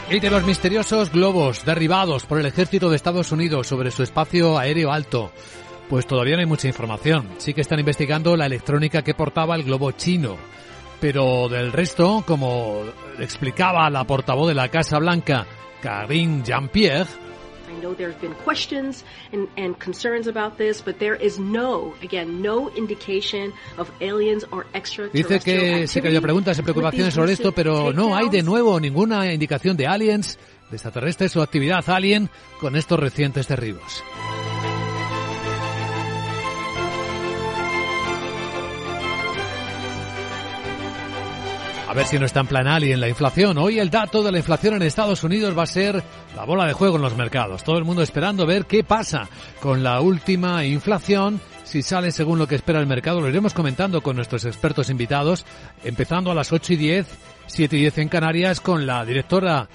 Y de los misteriosos globos derribados por el ejército de Estados Unidos sobre su espacio aéreo alto. Pues todavía no hay mucha información. Sí que están investigando la electrónica que portaba el globo chino. Pero del resto, como explicaba la portavoz de la Casa Blanca, Karine Jean-Pierre, I know there have been questions and, and concerns about this, but there is no, again, no indication of aliens or Dice que se que había preguntas y preocupaciones sobre esto, pero no hay de nuevo ninguna indicación de aliens, de extraterrestres o actividad alien con estos recientes derribos. Ver si no está en plan alien la inflación. Hoy el dato de la inflación en Estados Unidos va a ser la bola de juego en los mercados. Todo el mundo esperando ver qué pasa con la última inflación. Si sale según lo que espera el mercado, lo iremos comentando con nuestros expertos invitados, empezando a las 8 y 10, 7 y 10 en Canarias, con la directora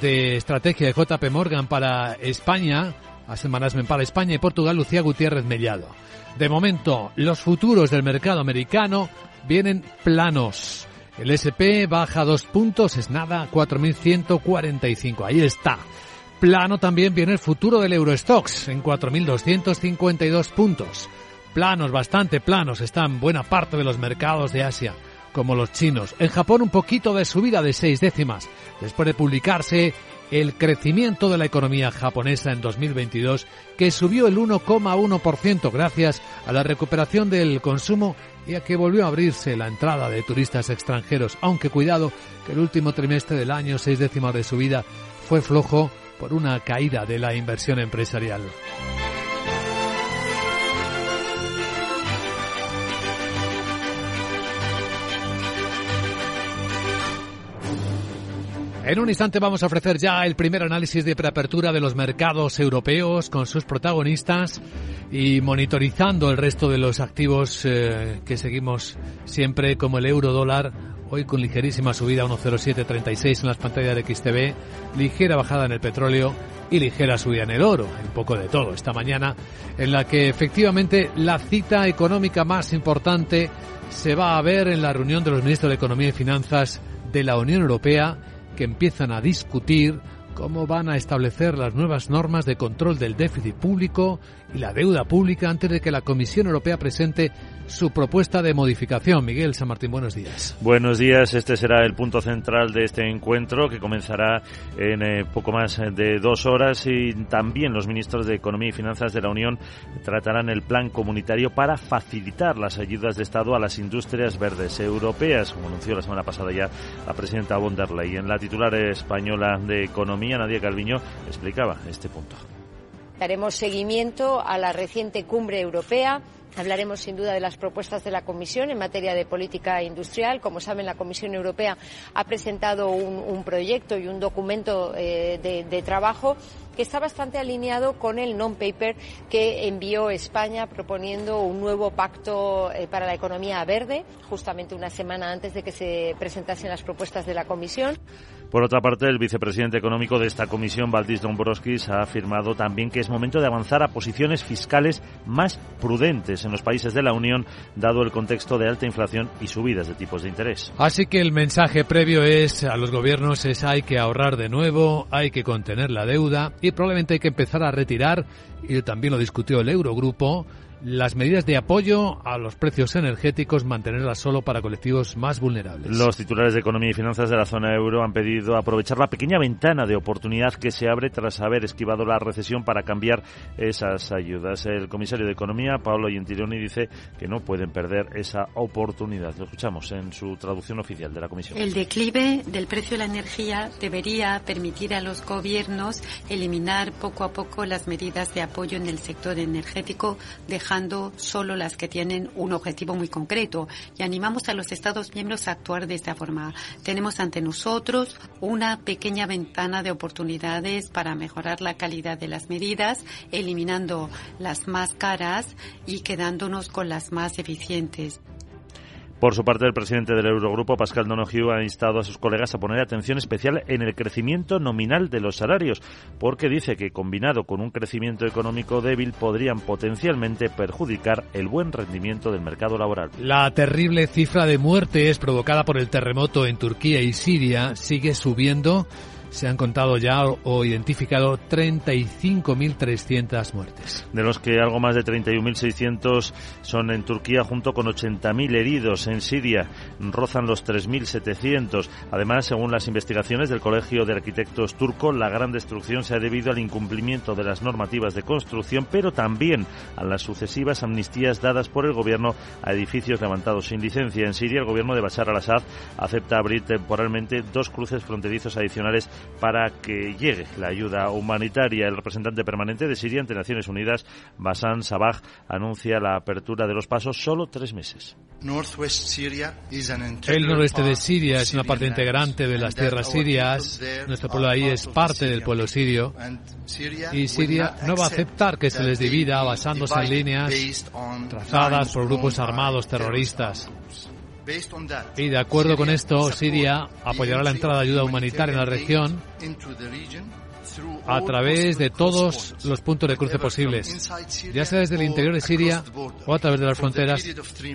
de estrategia de JP Morgan para España, A Management para España y Portugal, Lucía Gutiérrez Mellado. De momento, los futuros del mercado americano vienen planos. El SP baja dos puntos, es nada, 4.145. Ahí está. Plano también viene el futuro del Eurostox en 4.252 puntos. Planos, bastante planos, están buena parte de los mercados de Asia, como los chinos. En Japón un poquito de subida de seis décimas, después de publicarse el crecimiento de la economía japonesa en 2022, que subió el 1,1% gracias a la recuperación del consumo y a que volvió a abrirse la entrada de turistas extranjeros, aunque cuidado que el último trimestre del año, seis décimas de subida, fue flojo por una caída de la inversión empresarial. En un instante vamos a ofrecer ya el primer análisis de preapertura de los mercados europeos con sus protagonistas y monitorizando el resto de los activos eh, que seguimos siempre como el euro dólar hoy con ligerísima subida 1.0736 en las pantallas de XTV, ligera bajada en el petróleo y ligera subida en el oro, un poco de todo esta mañana, en la que efectivamente la cita económica más importante se va a ver en la reunión de los ministros de Economía y Finanzas de la Unión Europea que empiezan a discutir cómo van a establecer las nuevas normas de control del déficit público y la deuda pública antes de que la Comisión Europea presente su propuesta de modificación. Miguel San Martín, buenos días. Buenos días. Este será el punto central de este encuentro que comenzará en eh, poco más de dos horas y también los ministros de Economía y Finanzas de la Unión tratarán el plan comunitario para facilitar las ayudas de Estado a las industrias verdes europeas, como anunció la semana pasada ya la presidenta von der Leyen. La titular española de Economía, Nadia Calviño, explicaba este punto. Daremos seguimiento a la reciente cumbre europea Hablaremos sin duda de las propuestas de la Comisión en materia de política industrial. Como saben, la Comisión Europea ha presentado un, proyecto y un documento eh, de, trabajo que está bastante alineado con el non-paper que envió España proponiendo un nuevo pacto eh, para la economía verde, justamente una semana antes de que se presentasen las propuestas de la Comisión. Por otra parte, el vicepresidente económico de esta comisión, Valdis Dombrovskis, ha afirmado también que es momento de avanzar a posiciones fiscales más prudentes en los países de la Unión, dado el contexto de alta inflación y subidas de tipos de interés. Así que el mensaje previo es a los gobiernos es hay que ahorrar de nuevo, hay que contener la deuda y probablemente hay que empezar a retirar, y también lo discutió el Eurogrupo, las medidas de apoyo a los precios energéticos mantenerlas solo para colectivos más vulnerables. Los titulares de Economía y Finanzas de la zona euro han pedido aprovechar la pequeña ventana de oportunidad que se abre tras haber esquivado la recesión para cambiar esas ayudas. El comisario de Economía, Paolo Gentiloni, dice que no pueden perder esa oportunidad. Lo escuchamos en su traducción oficial de la Comisión. El declive del precio de la energía debería permitir a los gobiernos eliminar poco a poco las medidas de apoyo en el sector energético, dejando solo las que tienen un objetivo muy concreto y animamos a los Estados miembros a actuar de esta forma. Tenemos ante nosotros una pequeña ventana de oportunidades para mejorar la calidad de las medidas, eliminando las más caras y quedándonos con las más eficientes. Por su parte, el presidente del Eurogrupo, Pascal Donoghue, ha instado a sus colegas a poner atención especial en el crecimiento nominal de los salarios, porque dice que combinado con un crecimiento económico débil podrían potencialmente perjudicar el buen rendimiento del mercado laboral. La terrible cifra de muertes provocada por el terremoto en Turquía y Siria sigue subiendo se han contado ya o identificado 35.300 muertes. De los que algo más de 31.600 son en Turquía, junto con 80.000 heridos en Siria, rozan los 3.700. Además, según las investigaciones del Colegio de Arquitectos turco, la gran destrucción se ha debido al incumplimiento de las normativas de construcción, pero también a las sucesivas amnistías dadas por el gobierno a edificios levantados sin licencia. En Siria, el gobierno de Bashar al-Assad acepta abrir temporalmente dos cruces fronterizos adicionales para que llegue la ayuda humanitaria. El representante permanente de Siria ante Naciones Unidas, Basan Sabah, anuncia la apertura de los pasos solo tres meses. El noroeste de Siria es una parte integrante de las tierras sirias. Nuestro pueblo ahí es parte del pueblo sirio. Y Siria no va a aceptar que se les divida basándose en líneas trazadas por grupos armados terroristas. Y de acuerdo con esto, Siria apoyará la entrada de ayuda humanitaria en la región a través de todos los puntos de cruce posibles, ya sea desde el interior de Siria o a través de las fronteras,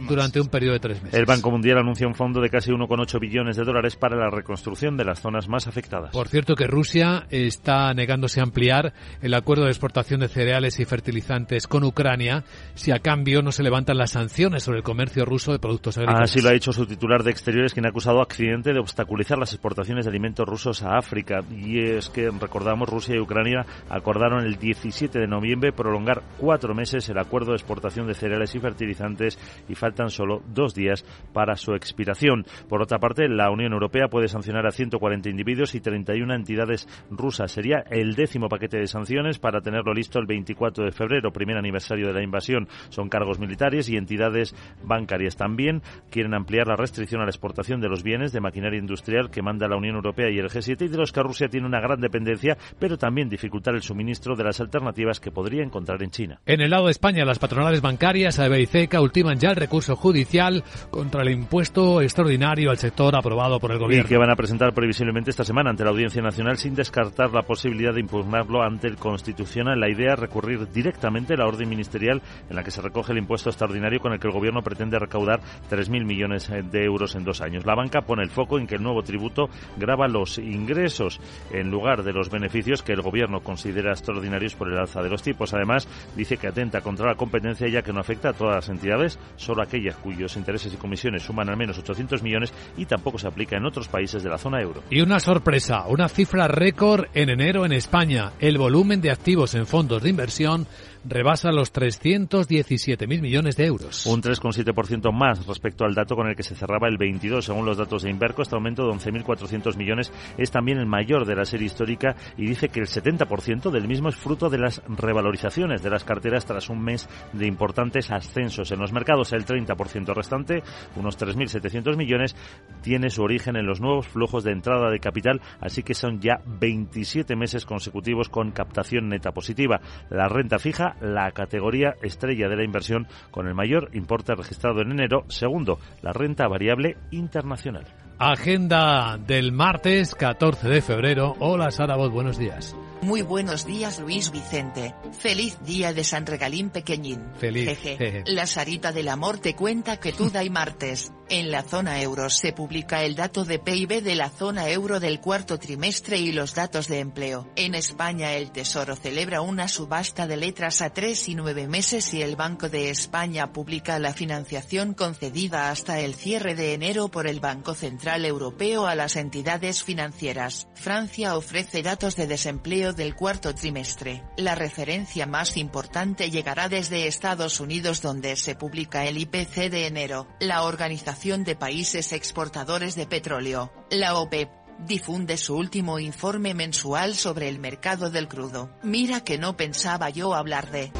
durante un periodo de tres meses. El Banco Mundial anuncia un fondo de casi 1,8 billones de dólares para la reconstrucción de las zonas más afectadas. Por cierto, que Rusia está negándose a ampliar el acuerdo de exportación de cereales y fertilizantes con Ucrania si a cambio no se levantan las sanciones sobre el comercio ruso de productos agrícolas. Así lo ha dicho su titular de Exteriores, quien ha acusado a Occidente de obstaculizar las exportaciones de alimentos rusos a África. Y es que, recordamos, Rusia y Ucrania acordaron el 17 de noviembre prolongar cuatro meses el acuerdo de exportación de cereales y fertilizantes y faltan solo dos días para su expiración. Por otra parte, la Unión Europea puede sancionar a 140 individuos y 31 entidades rusas. Sería el décimo paquete de sanciones para tenerlo listo el 24 de febrero, primer aniversario de la invasión. Son cargos militares y entidades bancarias. También quieren ampliar la restricción a la exportación de los bienes de maquinaria industrial que manda la Unión Europea y el G7 y de los que Rusia tiene una gran dependencia, pero también dificultar el suministro de las alternativas que podría encontrar en China. En el lado de España, las patronales bancarias, AEB y CECA, ultiman ya el recurso judicial contra el impuesto extraordinario al sector aprobado por el gobierno. Y que van a presentar previsiblemente esta semana ante la Audiencia Nacional sin descartar la posibilidad de impugnarlo ante el Constitucional. La idea es recurrir directamente a la orden ministerial en la que se recoge el impuesto extraordinario con el que el gobierno pretende recaudar 3.000 millones de euros en dos años. La banca pone el foco en que el nuevo tributo grava los ingresos en lugar de los beneficios que el gobierno considera extraordinarios por el alza de los tipos. Además, dice que atenta contra la competencia ya que no afecta a todas las entidades, solo aquellas cuyos intereses y comisiones suman al menos 800 millones y tampoco se aplica en otros países de la zona euro. Y una sorpresa, una cifra récord en enero en España. El volumen de activos en fondos de inversión rebasa los 317.000 millones de euros. Un 3,7% más respecto al dato con el que se cerraba el 22, según los datos de Inverco. Este aumento de 11.400 millones es también el mayor de la serie histórica y dice que el 70% del mismo es fruto de las revalorizaciones de las carteras tras un mes de importantes ascensos en los mercados. El 30% restante, unos 3.700 millones, tiene su origen en los nuevos flujos de entrada de capital, así que son ya 27 meses consecutivos con captación neta positiva. La renta fija la categoría estrella de la inversión con el mayor importe registrado en enero, segundo, la renta variable internacional. Agenda del martes 14 de febrero. Hola Sara buenos días. Muy buenos días Luis Vicente. Feliz día de San Regalín Pequeñín. Feliz. Jeje. La Sarita del Amor te cuenta que tú y martes. En la zona euro se publica el dato de PIB de la zona euro del cuarto trimestre y los datos de empleo. En España el Tesoro celebra una subasta de letras a tres y nueve meses y el Banco de España publica la financiación concedida hasta el cierre de enero por el Banco Central Europeo a las entidades financieras. Francia ofrece datos de desempleo del cuarto trimestre. La referencia más importante llegará desde Estados Unidos donde se publica el IPC de enero. La organización de Países Exportadores de Petróleo, la OPEP, difunde su último informe mensual sobre el mercado del crudo. Mira que no pensaba yo hablar de...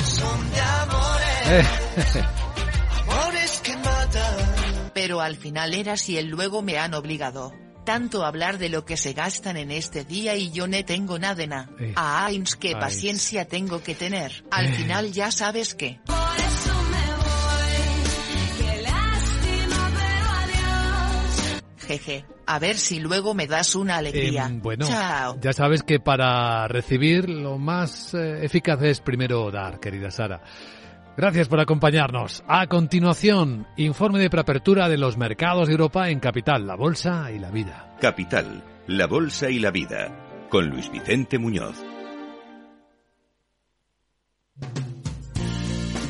(laughs) Pero al final era si el luego me han obligado. Tanto hablar de lo que se gastan en este día y yo no tengo nada na. Eh. A Ains qué Ains. paciencia tengo que tener. Al Eh. final ya sabes que... Jeje, a ver si luego me das una alegría. Em, bueno, Chao. ya sabes que para recibir lo más eh, eficaz es primero dar, querida Sara. Gracias por acompañarnos. A continuación, informe de preapertura de los mercados de Europa en Capital, la Bolsa y la Vida. Capital, la Bolsa y la Vida, con Luis Vicente Muñoz.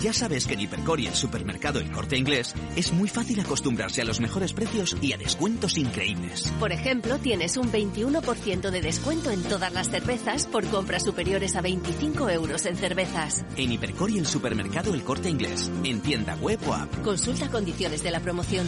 Ya sabes que en Hipercor y el supermercado El Corte Inglés es muy fácil acostumbrarse a los mejores precios y a descuentos increíbles. Por ejemplo, tienes un 21% de descuento en todas las cervezas por compras superiores a 25 euros en cervezas. En Hipercor y el supermercado El Corte Inglés, en tienda web o app. Consulta condiciones de la promoción.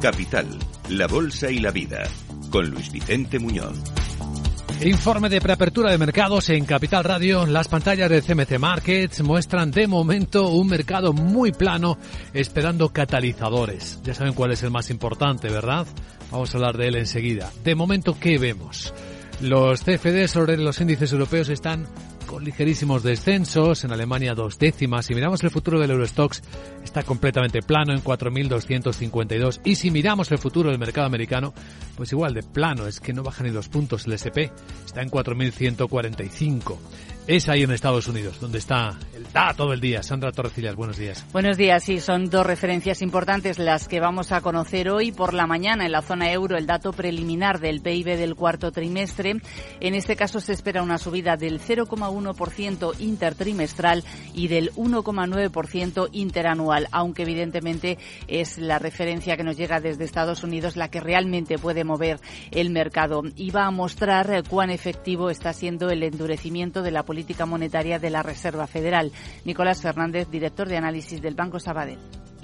Capital, la Bolsa y la Vida, con Luis Vicente Muñoz. Informe de preapertura de mercados en Capital Radio. Las pantallas de CMC Markets muestran de momento un mercado muy plano esperando catalizadores. Ya saben cuál es el más importante, ¿verdad? Vamos a hablar de él enseguida. De momento, ¿qué vemos? Los CFD sobre los índices europeos están con ligerísimos descensos, en Alemania dos décimas. Si miramos el futuro del Eurostox, está completamente plano en 4.252. Y si miramos el futuro del mercado americano, pues igual de plano, es que no bajan ni los puntos. El SP está en 4.145 es ahí en Estados Unidos, donde está el todo el día. Sandra Torrecillas, buenos días. Buenos días, sí, son dos referencias importantes las que vamos a conocer hoy por la mañana en la zona euro, el dato preliminar del PIB del cuarto trimestre. En este caso se espera una subida del 0,1% intertrimestral y del 1,9% interanual, aunque evidentemente es la referencia que nos llega desde Estados Unidos la que realmente puede mover el mercado y va a mostrar cuán efectivo está siendo el endurecimiento de la política monetaria de la Reserva Federal. Nicolás Fernández, director de análisis del Banco Sabadell.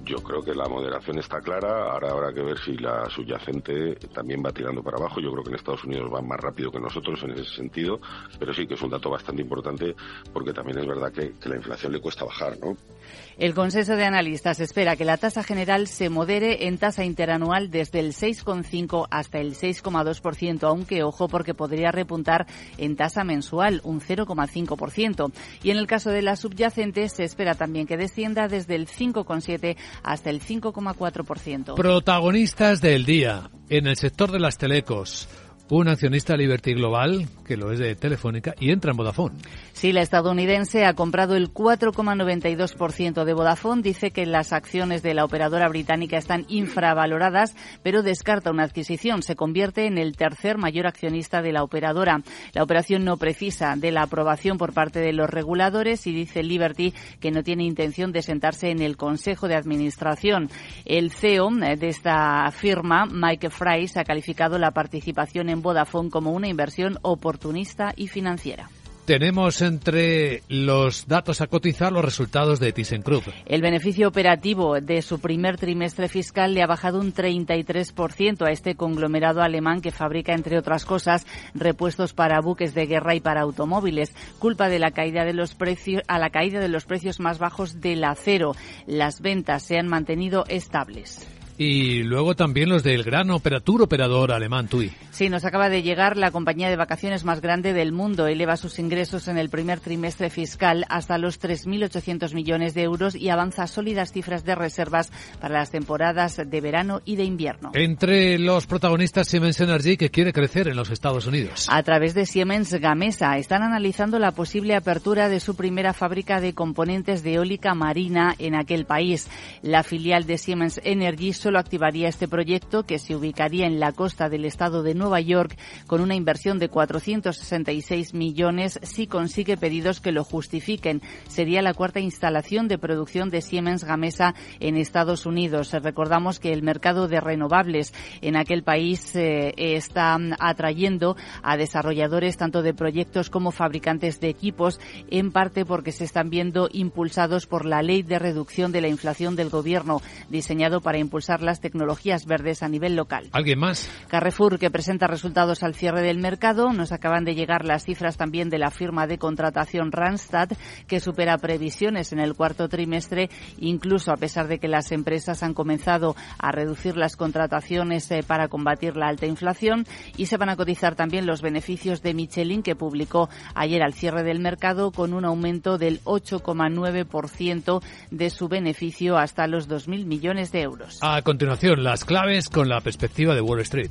Yo creo que la moderación está clara. Ahora habrá que ver si la subyacente también va tirando para abajo. Yo creo que en Estados Unidos va más rápido que nosotros en ese sentido, pero sí que es un dato bastante importante porque también es verdad que, que la inflación le cuesta bajar, ¿no? El consenso de analistas espera que la tasa general se modere en tasa interanual desde el 6,5 hasta el 6,2%, aunque ojo porque podría repuntar en tasa mensual un 0,5%. Y en el caso de la subyacente se espera también que descienda desde el 5,7 hasta el 5,4%. Protagonistas del día en el sector de las telecos un accionista Liberty Global, que lo es de Telefónica, y entra en Vodafone. Sí, la estadounidense ha comprado el 4,92% de Vodafone. Dice que las acciones de la operadora británica están infravaloradas, pero descarta una adquisición. Se convierte en el tercer mayor accionista de la operadora. La operación no precisa de la aprobación por parte de los reguladores y dice Liberty que no tiene intención de sentarse en el Consejo de Administración. El CEO de esta firma, Mike Fry, ha calificado la participación en Vodafone como una inversión oportunista y financiera. Tenemos entre los datos a cotizar los resultados de ThyssenKrupp. El beneficio operativo de su primer trimestre fiscal le ha bajado un 33% a este conglomerado alemán que fabrica, entre otras cosas, repuestos para buques de guerra y para automóviles, culpa de la caída de los precios a la caída de los precios más bajos del acero. Las ventas se han mantenido estables. Y luego también los del gran operatur operador alemán TUI. Sí, nos acaba de llegar la compañía de vacaciones más grande del mundo. Eleva sus ingresos en el primer trimestre fiscal hasta los 3.800 millones de euros y avanza sólidas cifras de reservas para las temporadas de verano y de invierno. Entre los protagonistas Siemens Energy que quiere crecer en los Estados Unidos. A través de Siemens Gamesa están analizando la posible apertura de su primera fábrica de componentes de eólica marina en aquel país. La filial de Siemens Energy solo activaría este proyecto que se ubicaría en la costa del estado de Nueva York con una inversión de 466 millones si consigue pedidos que lo justifiquen. Sería la cuarta instalación de producción de Siemens Gamesa en Estados Unidos. Recordamos que el mercado de renovables en aquel país eh, está atrayendo a desarrolladores tanto de proyectos como fabricantes de equipos, en parte porque se están viendo impulsados por la ley de reducción de la inflación del gobierno, diseñado para impulsar las tecnologías verdes a nivel local. ¿Alguien más? Carrefour, que presenta resultados al cierre del mercado. Nos acaban de llegar las cifras también de la firma de contratación Randstad, que supera previsiones en el cuarto trimestre, incluso a pesar de que las empresas han comenzado a reducir las contrataciones eh, para combatir la alta inflación. Y se van a cotizar también los beneficios de Michelin, que publicó ayer al cierre del mercado con un aumento del 8,9% de su beneficio hasta los 2.000 millones de euros. A continuación, las claves con la perspectiva de Wall Street.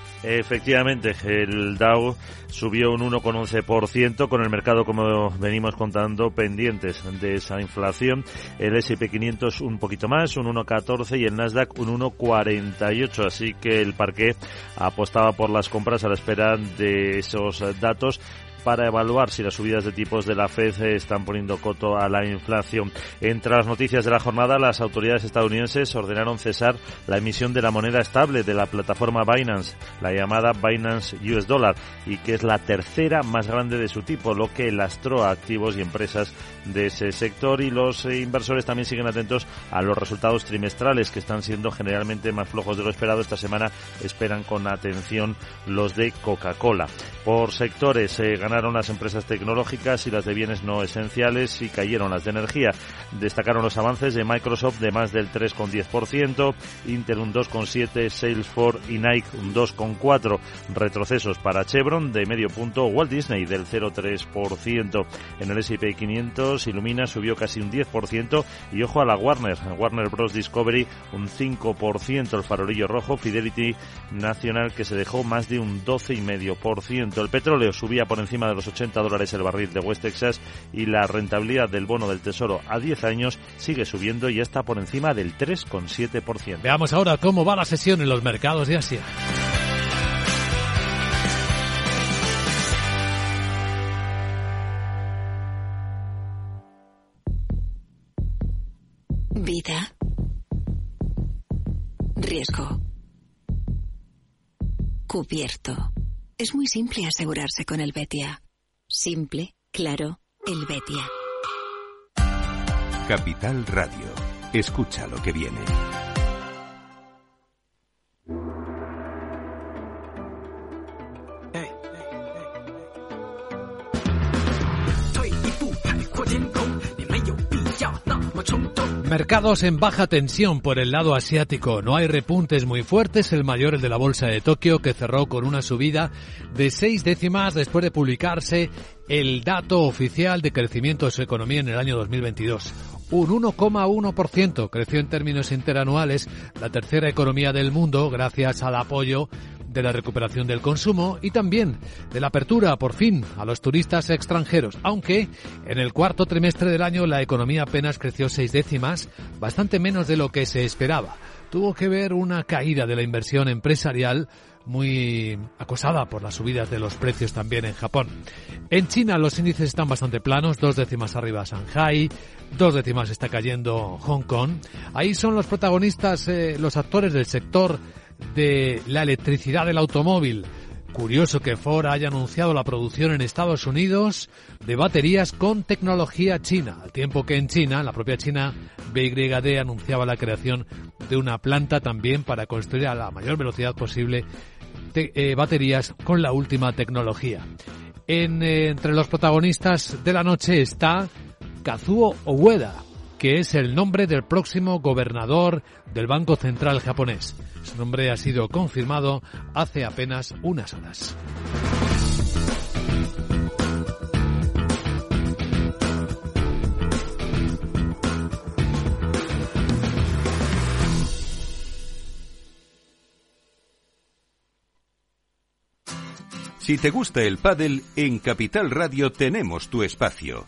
Efectivamente, el Dow subió un 1,11% con el mercado, como venimos contando, pendientes de esa inflación. El S&P 500 un poquito más, un 1,14 y el Nasdaq un 1,48. Así que el parque apostaba por las compras a la espera de esos datos para evaluar si las subidas de tipos de la Fed están poniendo coto a la inflación. Entre las noticias de la jornada, las autoridades estadounidenses ordenaron cesar la emisión de la moneda estable de la plataforma Binance, la llamada Binance US Dollar, y que es la tercera más grande de su tipo, lo que lastró activos y empresas de ese sector. Y los inversores también siguen atentos a los resultados trimestrales, que están siendo generalmente más flojos de lo esperado. Esta semana esperan con atención los de Coca-Cola. Por sectores, eh, ganaron las empresas tecnológicas y las de bienes no esenciales y cayeron las de energía. Destacaron los avances de Microsoft de más del 3,10%, Intel un 2,7%, Salesforce y Nike un 2,4%. Retrocesos para Chevron de medio punto, Walt Disney del 0,3%. En el S&P 500, Illumina subió casi un 10% y ojo a la Warner, Warner Bros. Discovery un 5%, el farolillo rojo, Fidelity Nacional que se dejó más de un 12,5%. El petróleo subía por encima de los 80 dólares el barril de West Texas y la rentabilidad del bono del Tesoro a 10 años sigue subiendo y está por encima del 3,7%. Veamos ahora cómo va la sesión en los mercados de Asia. Vida. Riesgo. Cubierto. Es muy simple asegurarse con el Betia. Simple, claro, el Betia. Capital Radio. Escucha lo que viene. Mercados en baja tensión por el lado asiático. No hay repuntes muy fuertes. El mayor, el de la bolsa de Tokio, que cerró con una subida de seis décimas después de publicarse el dato oficial de crecimiento de su economía en el año 2022. Un 1,1% creció en términos interanuales la tercera economía del mundo gracias al apoyo de la recuperación del consumo y también de la apertura, por fin, a los turistas extranjeros, aunque en el cuarto trimestre del año la economía apenas creció seis décimas, bastante menos de lo que se esperaba. Tuvo que ver una caída de la inversión empresarial muy acosada por las subidas de los precios también en Japón. En China los índices están bastante planos, dos décimas arriba Shanghai, dos décimas está cayendo Hong Kong. Ahí son los protagonistas, eh, los actores del sector de la electricidad del automóvil. Curioso que Ford haya anunciado la producción en Estados Unidos de baterías con tecnología china, al tiempo que en China, la propia China, BYD anunciaba la creación de una planta también para construir a la mayor velocidad posible eh, baterías con la última tecnología. En, eh, entre los protagonistas de la noche está Kazuo Ueda, que es el nombre del próximo gobernador del Banco Central japonés. Su nombre ha sido confirmado hace apenas unas horas. Si te gusta el pádel, en Capital Radio tenemos tu espacio.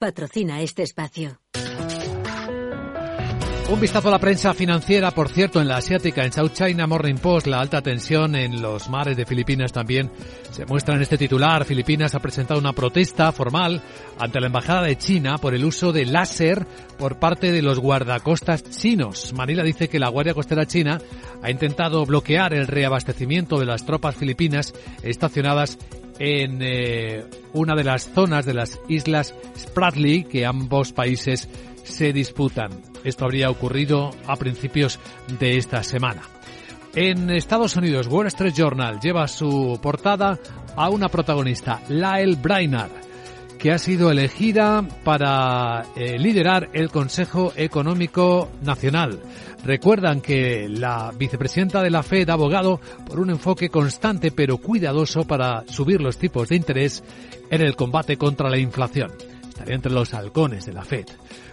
patrocina este espacio. Un vistazo a la prensa financiera, por cierto, en la asiática, en South China Morning Post, la alta tensión en los mares de Filipinas también se muestra en este titular. Filipinas ha presentado una protesta formal ante la Embajada de China por el uso de láser por parte de los guardacostas chinos. Manila dice que la Guardia Costera China ha intentado bloquear el reabastecimiento de las tropas filipinas estacionadas en eh, una de las zonas de las islas Spratly que ambos países se disputan. Esto habría ocurrido a principios de esta semana. En Estados Unidos, Wall Street Journal lleva su portada a una protagonista, Lael Brainard, que ha sido elegida para eh, liderar el Consejo Económico Nacional. Recuerdan que la vicepresidenta de la Fed ha abogado por un enfoque constante pero cuidadoso para subir los tipos de interés en el combate contra la inflación. Estaría entre los halcones de la Fed.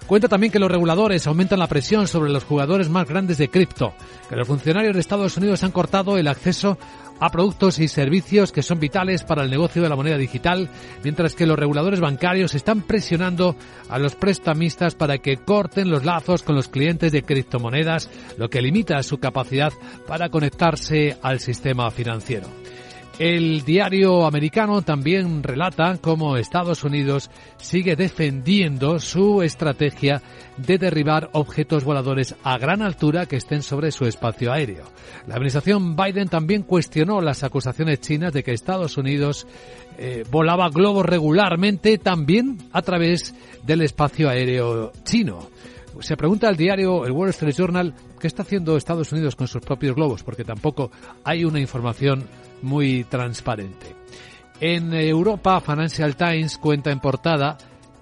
Cuenta también que los reguladores aumentan la presión sobre los jugadores más grandes de cripto, que los funcionarios de Estados Unidos han cortado el acceso a productos y servicios que son vitales para el negocio de la moneda digital, mientras que los reguladores bancarios están presionando a los prestamistas para que corten los lazos con los clientes de criptomonedas, lo que limita su capacidad para conectarse al sistema financiero. El diario americano también relata cómo Estados Unidos sigue defendiendo su estrategia de derribar objetos voladores a gran altura que estén sobre su espacio aéreo. La administración Biden también cuestionó las acusaciones chinas de que Estados Unidos eh, volaba globos regularmente también a través del espacio aéreo chino. Se pregunta el diario, el Wall Street Journal, qué está haciendo Estados Unidos con sus propios globos, porque tampoco hay una información muy transparente. En Europa, Financial Times cuenta en portada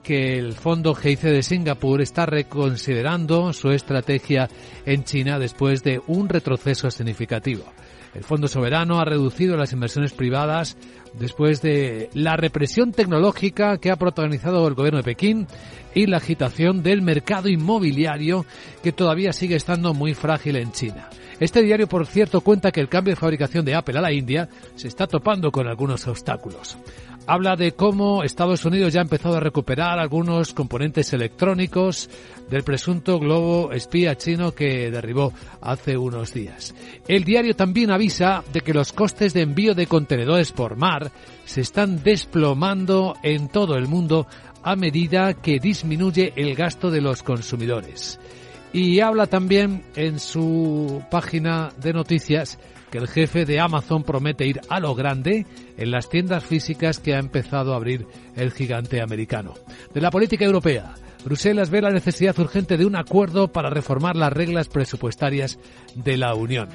que el fondo GIC de Singapur está reconsiderando su estrategia en China después de un retroceso significativo. El Fondo Soberano ha reducido las inversiones privadas después de la represión tecnológica que ha protagonizado el gobierno de Pekín y la agitación del mercado inmobiliario que todavía sigue estando muy frágil en China. Este diario, por cierto, cuenta que el cambio de fabricación de Apple a la India se está topando con algunos obstáculos. Habla de cómo Estados Unidos ya ha empezado a recuperar algunos componentes electrónicos del presunto globo espía chino que derribó hace unos días. El diario también avisa de que los costes de envío de contenedores por mar se están desplomando en todo el mundo a medida que disminuye el gasto de los consumidores. Y habla también en su página de noticias que el jefe de Amazon promete ir a lo grande en las tiendas físicas que ha empezado a abrir el gigante americano. De la política europea, Bruselas ve la necesidad urgente de un acuerdo para reformar las reglas presupuestarias de la Unión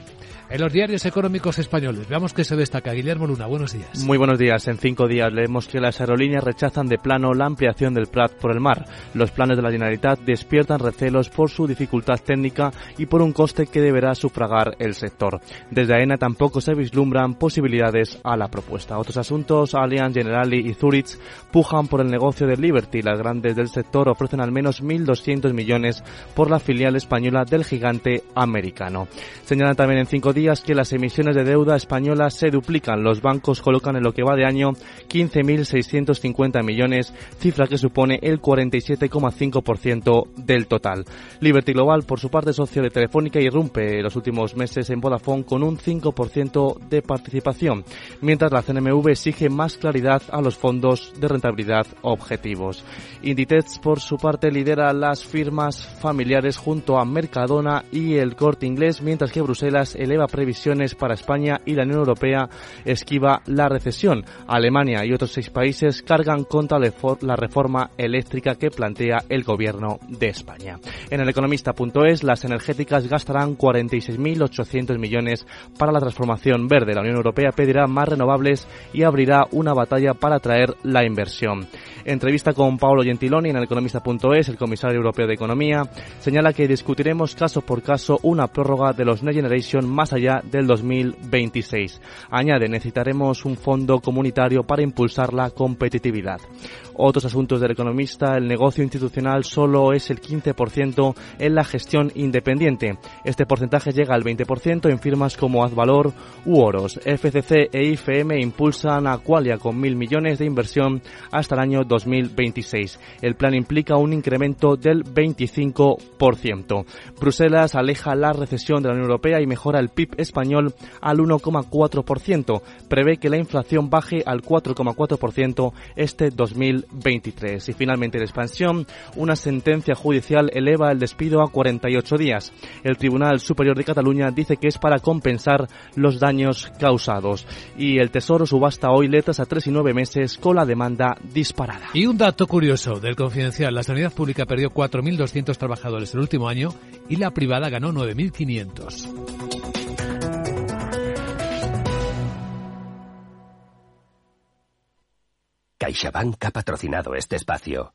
en los diarios económicos españoles. Veamos qué se destaca. Guillermo Luna, buenos días. Muy buenos días. En cinco días leemos que las aerolíneas rechazan de plano la ampliación del Prat por el mar. Los planes de la Generalitat despiertan recelos por su dificultad técnica y por un coste que deberá sufragar el sector. Desde AENA tampoco se vislumbran posibilidades a la propuesta. Otros asuntos, Allianz, Generali y Zurich pujan por el negocio de Liberty. Las grandes del sector ofrecen al menos 1.200 millones por la filial española del gigante americano. Señalan también en cinco días que las emisiones de deuda española se duplican. Los bancos colocan en lo que va de año 15.650 millones, cifra que supone el 47,5% del total. Liberty Global, por su parte, socio de Telefónica, irrumpe los últimos meses en Vodafone con un 5% de participación, mientras la CNMV exige más claridad a los fondos de rentabilidad objetivos. Inditex, por su parte, lidera las firmas familiares junto a Mercadona y el Corte Inglés, mientras que Bruselas eleva previsiones para España y la Unión Europea esquiva la recesión. Alemania y otros seis países cargan contra la reforma eléctrica que plantea el gobierno de España. En el economista.es, las energéticas gastarán 46.800 millones para la transformación verde. La Unión Europea pedirá más renovables y abrirá una batalla para atraer la inversión. Entrevista con Paolo Gentiloni en el economista.es, el comisario europeo de Economía, señala que discutiremos caso por caso una prórroga de los Next Generation más allá del 2026. Añade, necesitaremos un fondo comunitario para impulsar la competitividad. Otros asuntos del economista, el negocio institucional solo es el 15% en la gestión independiente. Este porcentaje llega al 20% en firmas como Azvalor u Oros. FCC e IFM impulsan a Qualia con mil millones de inversión hasta el año 2026. El plan implica un incremento del 25%. Bruselas aleja la recesión de la Unión Europea y mejora el PIB español al 1,4%. Prevé que la inflación baje al 4,4% este 2026. 23. Y finalmente en expansión, una sentencia judicial eleva el despido a 48 días. El Tribunal Superior de Cataluña dice que es para compensar los daños causados. Y el Tesoro subasta hoy letras a 3 y 9 meses con la demanda disparada. Y un dato curioso del confidencial. La sanidad pública perdió 4.200 trabajadores el último año y la privada ganó 9.500. CaixaBank ha patrocinado este espacio.